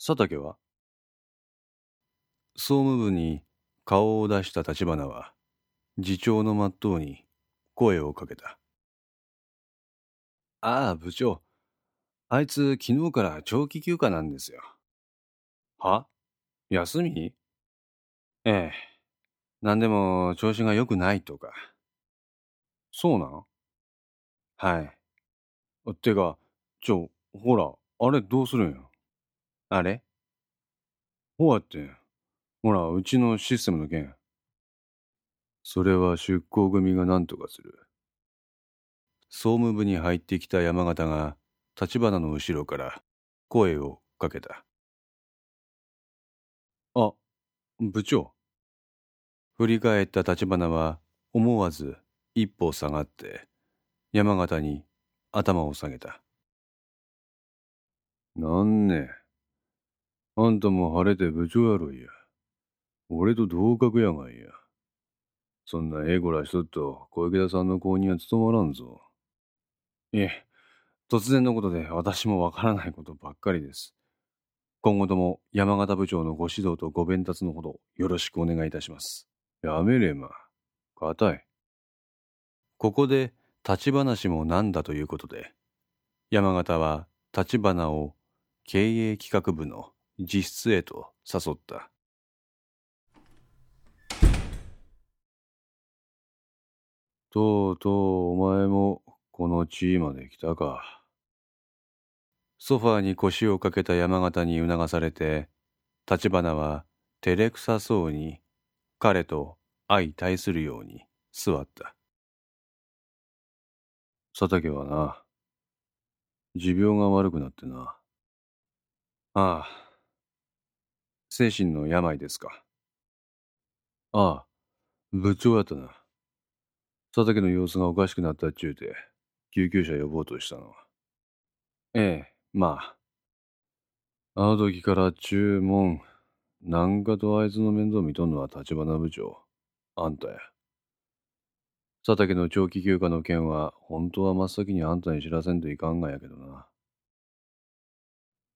佐竹は？総務部に顔を出した立花は、次長の真っ当に声をかけた。ああ、部長。あいつ昨日から長期休暇なんですよ。は？休み？ええ。何でも調子が良くないとか。そうなん？はい。てか、ちょ、ほら、あれどうするんよ。あれ？ほうやって、ほら、うちのシステムの件。それは出向組が何とかする。総務部に入ってきた山形が、立花の後ろから声をかけた。あ、部長。振り返った立花は思わず一歩下がって山形に頭を下げた。なんね。あんたも晴れて部長やろいや。俺と同格やがいや。そんなええこらしとっと小池田さんの後には務まらんぞ。いえ、突然のことで私もわからないことばっかりです。今後とも山形部長のご指導とご鞭達のほどよろしくお願いいたします。やめれま。固い。ここで立ち話もなんだということで、山形は立花を経営企画部の実質へと誘った。とうとうお前もこの地位まで来たか。ソファーに腰をかけた山形に促されて、立花は照れくさそうに彼と相対するように座った。佐竹はな、持病が悪くなってな。ああ、精神の病ですか？ああ、部長やったな。佐竹の様子がおかしくなったっちゅうて、救急車呼ぼうとしたのは。ええ、まあ。あの時から注文、なんかとあいつの面倒見とんのは立花部長。あんたや。佐竹の長期休暇の件は、本当は真っ先にあんたに知らせんといかんがやけどな。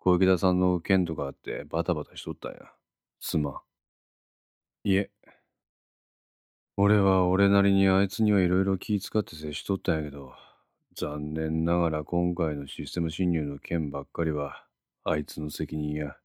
小池田さんの件とかあってバタバタしとったんや。すまん。いえ。俺は俺なりにあいつにはいろいろ気遣って接しとったんやけど、残念ながら今回のシステム侵入の件ばっかりは、あいつの責任や。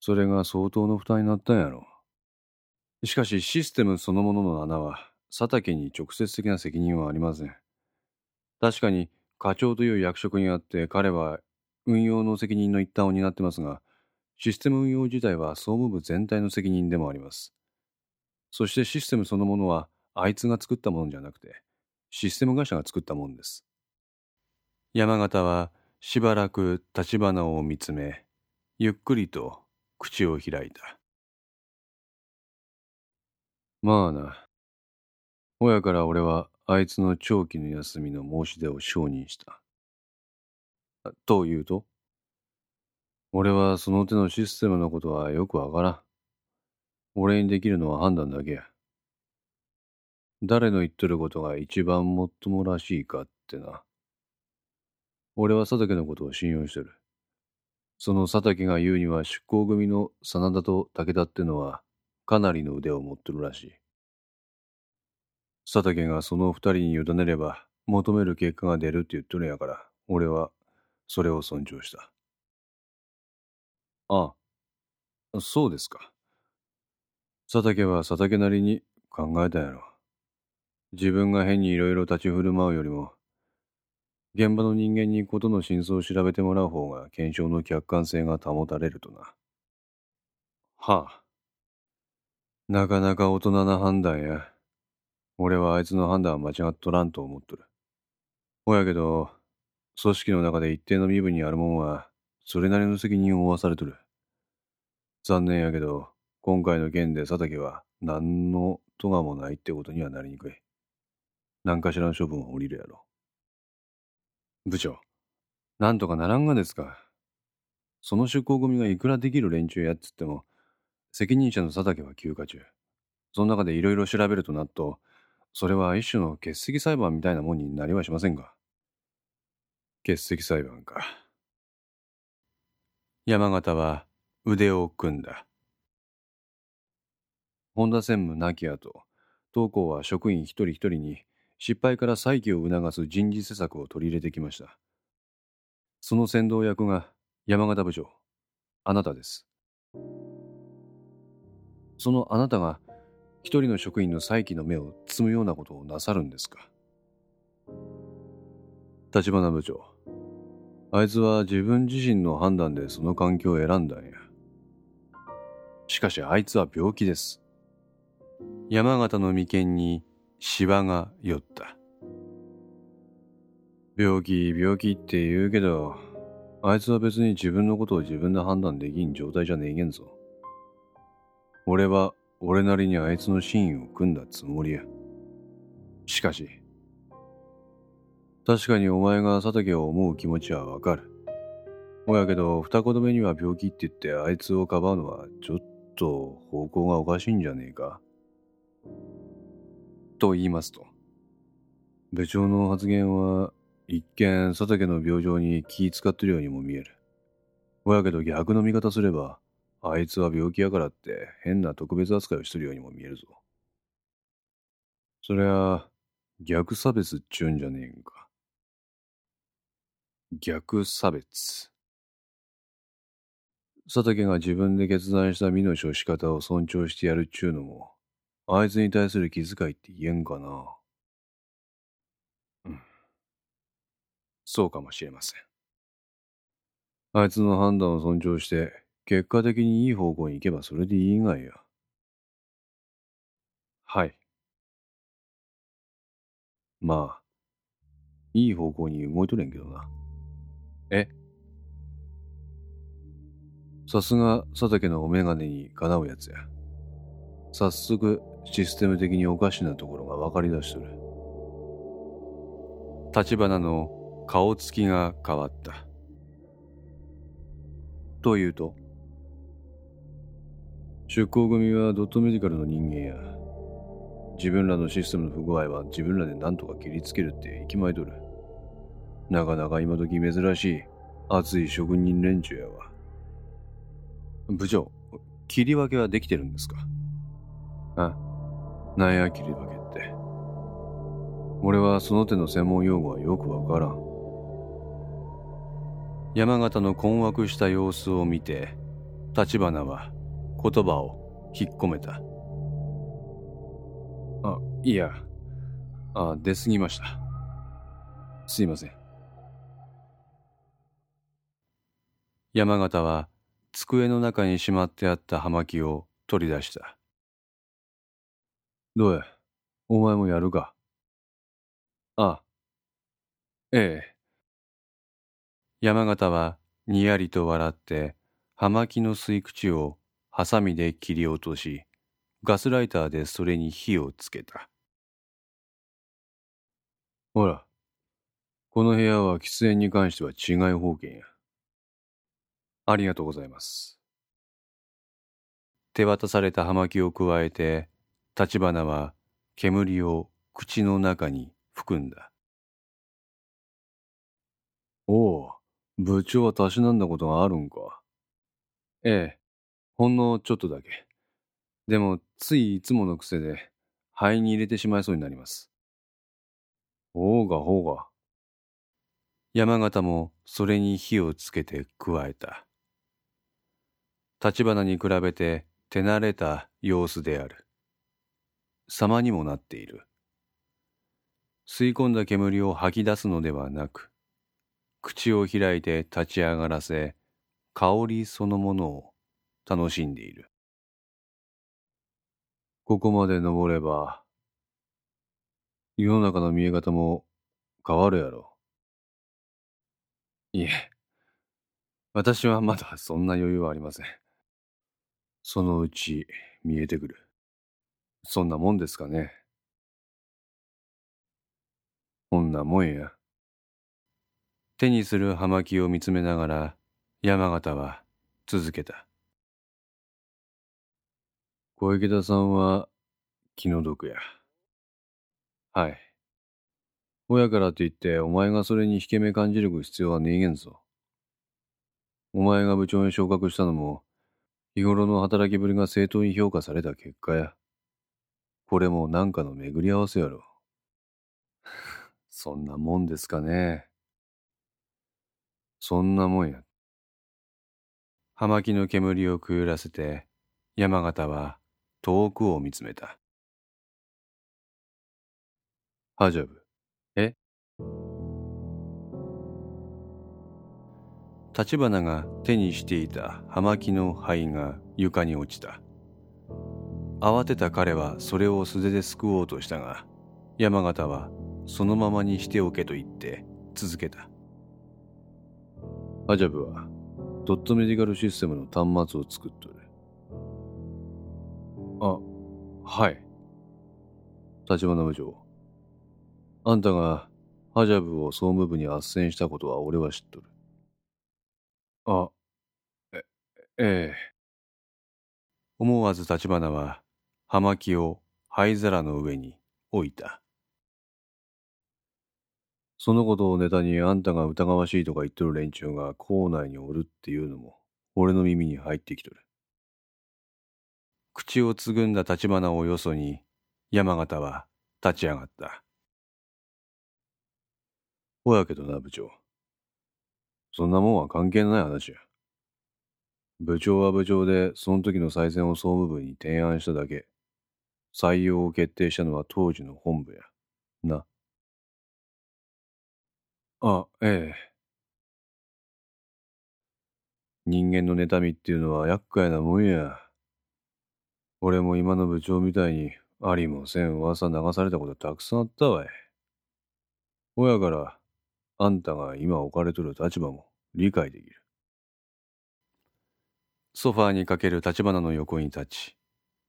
それが相当の負担になったんやろ。しかしシステムそのものの穴は佐竹に直接的な責任はありません。確かに課長という役職にあって彼は運用の責任の一端を担ってますが、システム運用自体は総務部全体の責任でもあります。そしてシステムそのものはあいつが作ったものじゃなくて、システム会社が作ったものです。山形はしばらく立花を見つめ、ゆっくりと口を開いた。まあな。親から俺はあいつの長期の休みの申し出を承認した。というと？俺はその手のシステムのことはよくわからん。俺にできるのは判断だけや。誰の言っとることが一番もっともらしいかってな。俺は佐竹のことを信用してる。その佐竹が言うには出向組の真田と武田ってのはかなりの腕を持ってるらしい。佐竹がその二人に委ねれば求める結果が出るって言っとるんやから、俺はそれを尊重した。ああ、そうですか。佐竹は佐竹なりに考えたやろ。自分が変にいろいろ立ち振る舞うよりも、現場の人間に事の真相を調べてもらう方が検証の客観性が保たれるとな。はあ。なかなか大人な判断や。俺はあいつの判断は間違っとらんと思っとる。ほやけど、組織の中で一定の身分にあるもんは、それなりの責任を負わされとる。残念やけど、今回の件で佐竹は何の咎もないってことにはなりにくい。何かしらの処分は降りるやろ。部長、なんとかならんがですか。その出向組がいくらできる連中やっつっても、責任者の佐竹は休暇中。その中でいろいろ調べるとなっと、それは一種の欠席裁判みたいなもんになりはしませんが。欠席裁判か。山形は腕を組んだ。本田専務亡き後、当校は職員一人一人に失敗から再起を促す人事施策を取り入れてきました。その先導役が山形部長、あなたです。そのあなたが一人の職員の再起の目を摘むようなことをなさるんですか立花部長、あいつは自分自身の判断でその環境を選んだんや。しかしあいつは病気です。山形の眉間にシワが寄った。病気、病気って言うけど、あいつは別に自分のことを自分で判断できん状態じゃねえげんぞ。俺は俺なりにあいつの真意を組んだつもりや。しかし、確かにお前が佐竹を思う気持ちはわかる。ほやけど、二言目には病気って言ってあいつをかばうのはちょっと方向がおかしいんじゃねえか。と言いますと、部長の発言は一見佐竹の病状に気使ってるようにも見える。ほやけど逆の見方すれば、あいつは病気やからって変な特別扱いをしてるようにも見えるぞ。そりゃ、逆差別っちゅうんじゃねえんか。逆差別。佐竹が自分で決断した身の処し方を尊重してやるっちゅうのも、あいつに対する気遣いって言えんかな。うん。そうかもしれません。あいつの判断を尊重して、結果的にいい方向に行けばそれでいいがや。はい。まあ、いい方向に動いとれんけどな。え？さすが佐竹のお眼鏡にかなうやつや。早速システム的におかしなところが分かりだしとる。立花の顔つきが変わった。というと？出向組はドットメディカルの人間や。自分らのシステムの不具合は自分らで何とか切りつけるって息巻いとる。なかなか今時珍しい熱い職人連中やわ。部長、切り分けはできてるんですか？あ、なんや切り分けって。俺はその手の専門用語はよくわからん。山形の困惑した様子を見て、立花は言葉を引っ込めた。あ、いや、あ、出過ぎました。すいません。山形は机の中にしまってあった葉巻を取り出した。どうや、お前もやるか？ああええ。山形はにやりと笑って葉巻の吸い口をハサミで切り落とし、ガスライターでそれに火をつけた。ほら、この部屋は喫煙に関しては違い方権や。ありがとうございます。手渡された葉巻を加えて、立花は煙を口の中に含んだ。おお、部長はたしなんだことがあるんか。ええ、ほんのちょっとだけ。でも、ついいつもの癖で、肺に入れてしまいそうになります。ほうがほうが。山形もそれに火をつけて加えた。立花に比べて手慣れた様子である。様にもなっている。吸い込んだ煙を吐き出すのではなく、口を開いて立ち上がらせ、香りそのものを楽しんでいる。ここまで登れば、世の中の見え方も変わるやろ。いえ、私はまだそんな余裕はありません。そのうち見えてくる。そんなもんですかね。こんなもんや。手にする葉巻を見つめながら山形は続けた。小池田さんは気の毒や。はい。親からといってお前がそれに引け目感じる必要はねえげんぞ。お前が部長に昇格したのも、日頃の働きぶりが正当に評価された結果や。これもなんかの巡り合わせやろ。そんなもんですかね。そんなもんや。葉巻の煙をくゆらせて、山形は遠くを見つめた。ハジャブ。え？立花が手にしていた葉巻の灰が床に落ちた。慌てた彼はそれを素手ですくおうとしたが、山形はそのままにしておけと言って続けた。ハジャブはドットメディカルシステムの端末を作っとる。あ、はい。立花部長。あんたがハジャブを総務部に斡旋したことは俺は知っとる。あ、え、ええ。思わず立花は葉巻を灰皿の上に置いた。そのことをネタにあんたが疑わしいとか言っとる連中が校内におるっていうのも俺の耳に入ってきとる。口をつぐんだ立花をよそに山形は立ち上がった。ほやけどな部長。そんなもんは関係ない話や。部長は部長で、その時の再選を総務部に提案しただけ。採用を決定したのは当時の本部や。な。あ、ええ。人間の妬みっていうのは厄介なもんや。俺も今の部長みたいにありもせん噂流されたことたくさんあったわい。ほやから、あんたが今置かれとる立場も理解できる。ソファーにかける立花の横に立ち、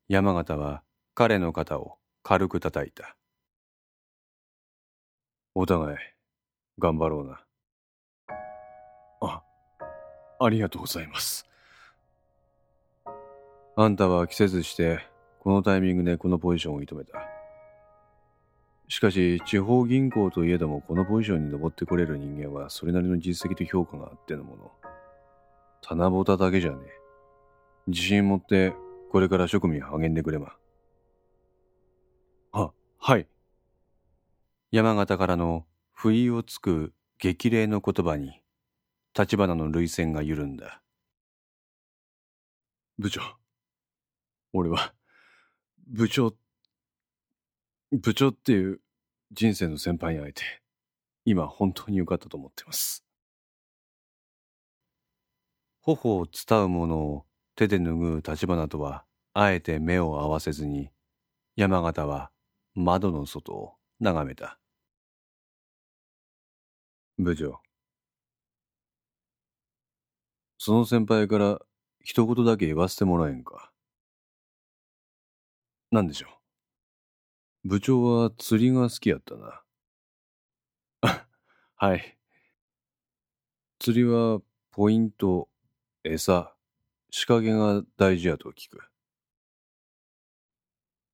山形は彼の肩を軽く叩いた。お互い、頑張ろうな。あ、ありがとうございます。あんたは季節して、このタイミングでこのポジションを射止めた。しかし、地方銀行といえどもこのポジションに登ってこれる人間はそれなりの実績と評価があってのもの。棚ぼただけじゃねえ。自信持ってこれから職務に励んでくれま。は、はい。山形からの不意をつく激励の言葉に、立花の涙腺が緩んだ。部長。俺は、部長、部長っていう人生の先輩に会えて、今本当に良かったと思ってます。頬を伝うものを手で拭う立花とはあえて目を合わせずに山形は窓の外を眺めた。部長。その先輩から一言だけ言わせてもらえんか。何でしょう。部長は釣りが好きやったな はい釣りはポイント餌仕掛けが大事やと聞く。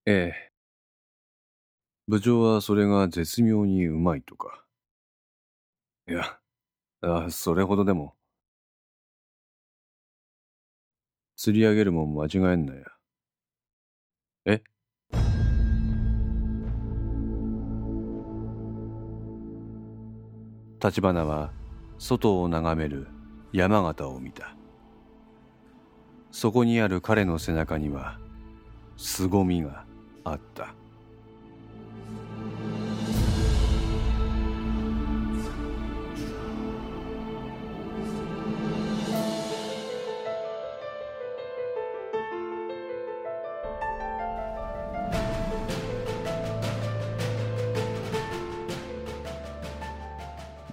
ええ。部長はそれが絶妙にうまいとか。いや、あそれほどでも。釣り上げるもん間違えんなや。え？立花は外を眺める山形を見た。そこにある彼の背中には凄みがあった